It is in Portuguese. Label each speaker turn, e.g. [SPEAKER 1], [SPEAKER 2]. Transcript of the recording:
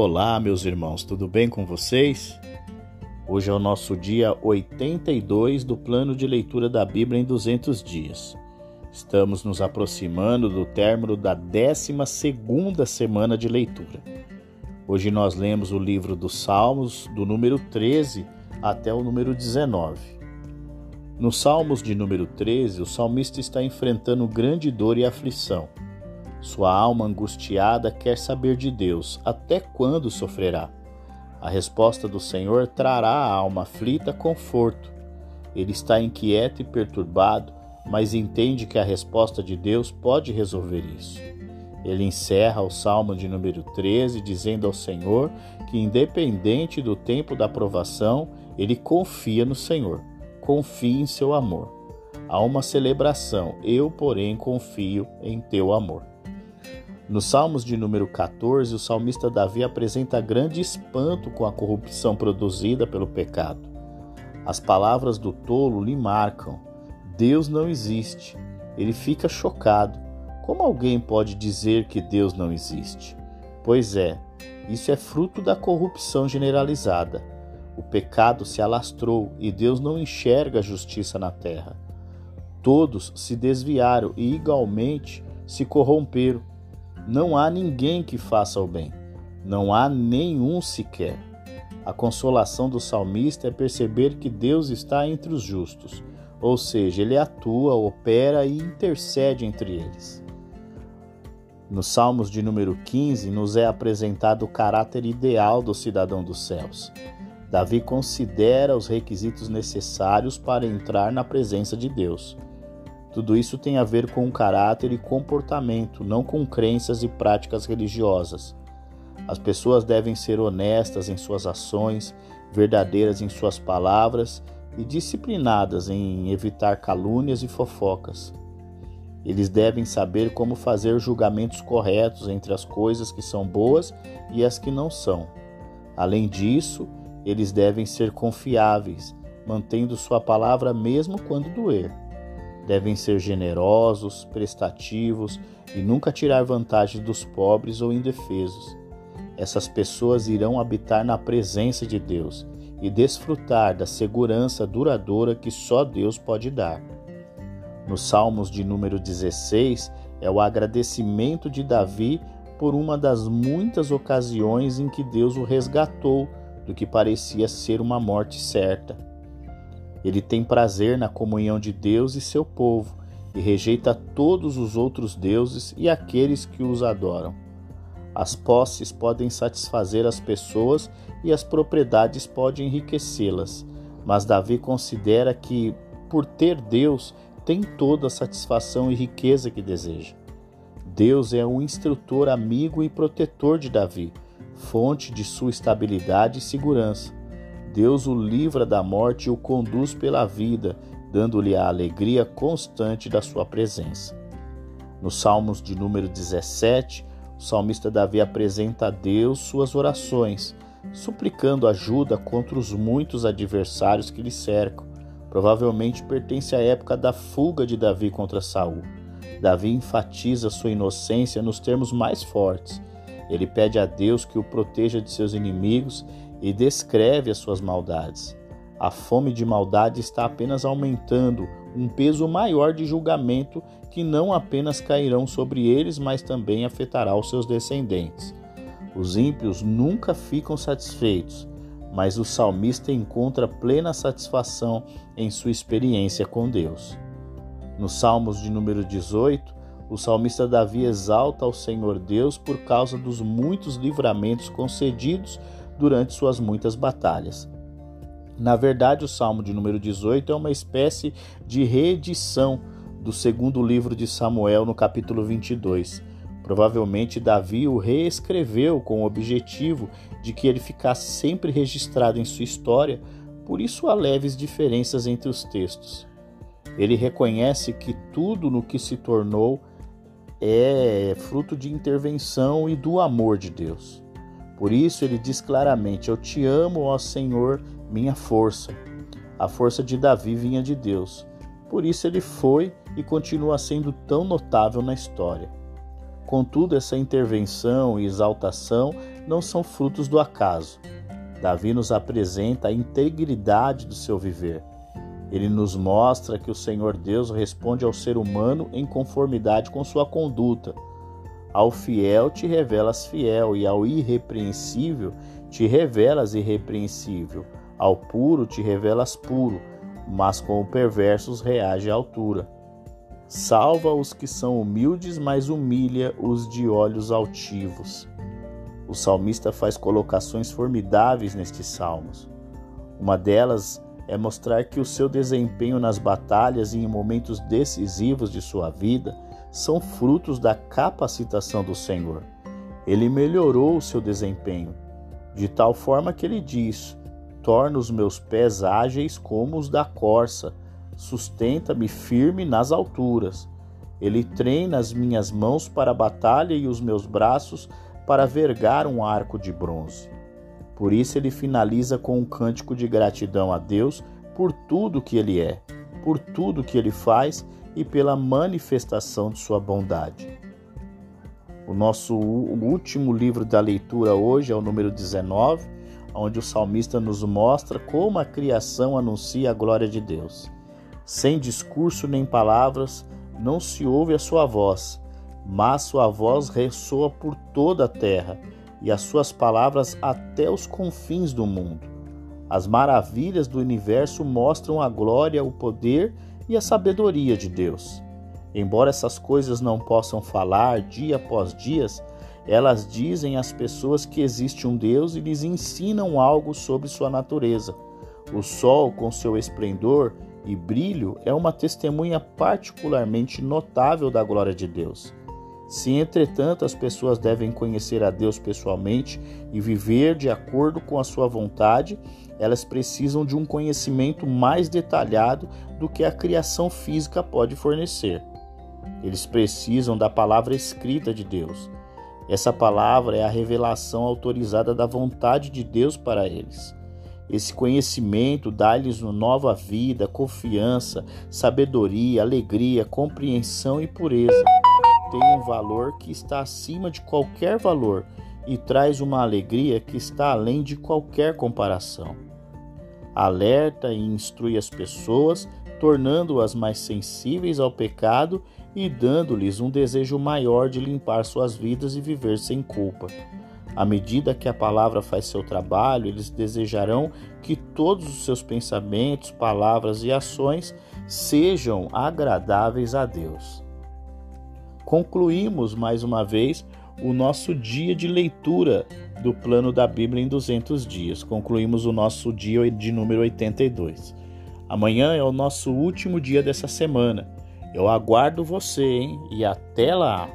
[SPEAKER 1] Olá, meus irmãos, tudo bem com vocês? Hoje é o nosso dia 82 do plano de leitura da Bíblia em 200 dias. Estamos nos aproximando do término da 12 semana de leitura. Hoje nós lemos o livro dos Salmos, do número 13 até o número 19. Nos Salmos de número 13, o salmista está enfrentando grande dor e aflição. Sua alma angustiada quer saber de Deus, até quando sofrerá? A resposta do Senhor trará à alma aflita conforto. Ele está inquieto e perturbado, mas entende que a resposta de Deus pode resolver isso. Ele encerra o Salmo de número 13 dizendo ao Senhor que, independente do tempo da provação, ele confia no Senhor, confia em seu amor. Há uma celebração, eu, porém, confio em teu amor. Nos Salmos de número 14, o salmista Davi apresenta grande espanto com a corrupção produzida pelo pecado. As palavras do tolo lhe marcam: Deus não existe. Ele fica chocado. Como alguém pode dizer que Deus não existe? Pois é, isso é fruto da corrupção generalizada. O pecado se alastrou e Deus não enxerga a justiça na terra. Todos se desviaram e igualmente se corromperam. Não há ninguém que faça o bem, não há nenhum sequer. A consolação do salmista é perceber que Deus está entre os justos, ou seja, ele atua, opera e intercede entre eles. Nos Salmos de número 15, nos é apresentado o caráter ideal do cidadão dos céus. Davi considera os requisitos necessários para entrar na presença de Deus. Tudo isso tem a ver com caráter e comportamento, não com crenças e práticas religiosas. As pessoas devem ser honestas em suas ações, verdadeiras em suas palavras e disciplinadas em evitar calúnias e fofocas. Eles devem saber como fazer julgamentos corretos entre as coisas que são boas e as que não são. Além disso, eles devem ser confiáveis, mantendo sua palavra mesmo quando doer. Devem ser generosos, prestativos e nunca tirar vantagem dos pobres ou indefesos. Essas pessoas irão habitar na presença de Deus e desfrutar da segurança duradoura que só Deus pode dar. Nos Salmos de número 16 é o agradecimento de Davi por uma das muitas ocasiões em que Deus o resgatou do que parecia ser uma morte certa. Ele tem prazer na comunhão de Deus e seu povo e rejeita todos os outros deuses e aqueles que os adoram. As posses podem satisfazer as pessoas e as propriedades podem enriquecê-las, mas Davi considera que, por ter Deus, tem toda a satisfação e riqueza que deseja. Deus é um instrutor amigo e protetor de Davi, fonte de sua estabilidade e segurança. Deus o livra da morte e o conduz pela vida, dando-lhe a alegria constante da sua presença. Nos Salmos de número 17, o salmista Davi apresenta a Deus suas orações, suplicando ajuda contra os muitos adversários que lhe cercam. Provavelmente pertence à época da fuga de Davi contra Saul. Davi enfatiza sua inocência nos termos mais fortes. Ele pede a Deus que o proteja de seus inimigos e descreve as suas maldades. A fome de maldade está apenas aumentando, um peso maior de julgamento que não apenas cairão sobre eles, mas também afetará os seus descendentes. Os ímpios nunca ficam satisfeitos, mas o salmista encontra plena satisfação em sua experiência com Deus. Nos Salmos de número 18, o salmista Davi exalta ao Senhor Deus por causa dos muitos livramentos concedidos durante suas muitas batalhas. Na verdade, o Salmo de número 18 é uma espécie de reedição do segundo livro de Samuel, no capítulo 22. Provavelmente Davi o reescreveu com o objetivo de que ele ficasse sempre registrado em sua história, por isso há leves diferenças entre os textos. Ele reconhece que tudo no que se tornou é fruto de intervenção e do amor de Deus. Por isso ele diz claramente: Eu te amo, ó Senhor, minha força. A força de Davi vinha de Deus. Por isso ele foi e continua sendo tão notável na história. Contudo, essa intervenção e exaltação não são frutos do acaso. Davi nos apresenta a integridade do seu viver. Ele nos mostra que o Senhor Deus responde ao ser humano em conformidade com sua conduta. Ao fiel te revelas fiel, e ao irrepreensível te revelas irrepreensível. Ao puro te revelas puro, mas com o perversos reage à altura. Salva os que são humildes, mas humilha os de olhos altivos. O salmista faz colocações formidáveis nestes salmos. Uma delas é mostrar que o seu desempenho nas batalhas e em momentos decisivos de sua vida são frutos da capacitação do Senhor. Ele melhorou o seu desempenho, de tal forma que ele diz: Torna os meus pés ágeis como os da corça sustenta-me firme nas alturas. Ele treina as minhas mãos para a batalha e os meus braços para vergar um arco de bronze. Por isso ele finaliza com um cântico de gratidão a Deus por tudo que ele é, por tudo que ele faz e pela manifestação de sua bondade. O nosso último livro da leitura hoje é o número 19, onde o salmista nos mostra como a criação anuncia a glória de Deus. Sem discurso nem palavras, não se ouve a sua voz, mas sua voz ressoa por toda a terra e as suas palavras até os confins do mundo. As maravilhas do universo mostram a glória, o poder e a sabedoria de Deus. Embora essas coisas não possam falar dia após dias, elas dizem às pessoas que existe um Deus e lhes ensinam algo sobre sua natureza. O sol, com seu esplendor, e brilho é uma testemunha particularmente notável da glória de Deus. Se, entretanto, as pessoas devem conhecer a Deus pessoalmente e viver de acordo com a sua vontade, elas precisam de um conhecimento mais detalhado do que a criação física pode fornecer. Eles precisam da palavra escrita de Deus. Essa palavra é a revelação autorizada da vontade de Deus para eles. Esse conhecimento dá-lhes uma nova vida, confiança, sabedoria, alegria, compreensão e pureza. Tem um valor que está acima de qualquer valor e traz uma alegria que está além de qualquer comparação. Alerta e instrui as pessoas, tornando-as mais sensíveis ao pecado e dando-lhes um desejo maior de limpar suas vidas e viver sem culpa. À medida que a palavra faz seu trabalho, eles desejarão que todos os seus pensamentos, palavras e ações sejam agradáveis a Deus. Concluímos mais uma vez o nosso dia de leitura do plano da Bíblia em 200 dias. Concluímos o nosso dia de número 82. Amanhã é o nosso último dia dessa semana. Eu aguardo você, hein? E até lá!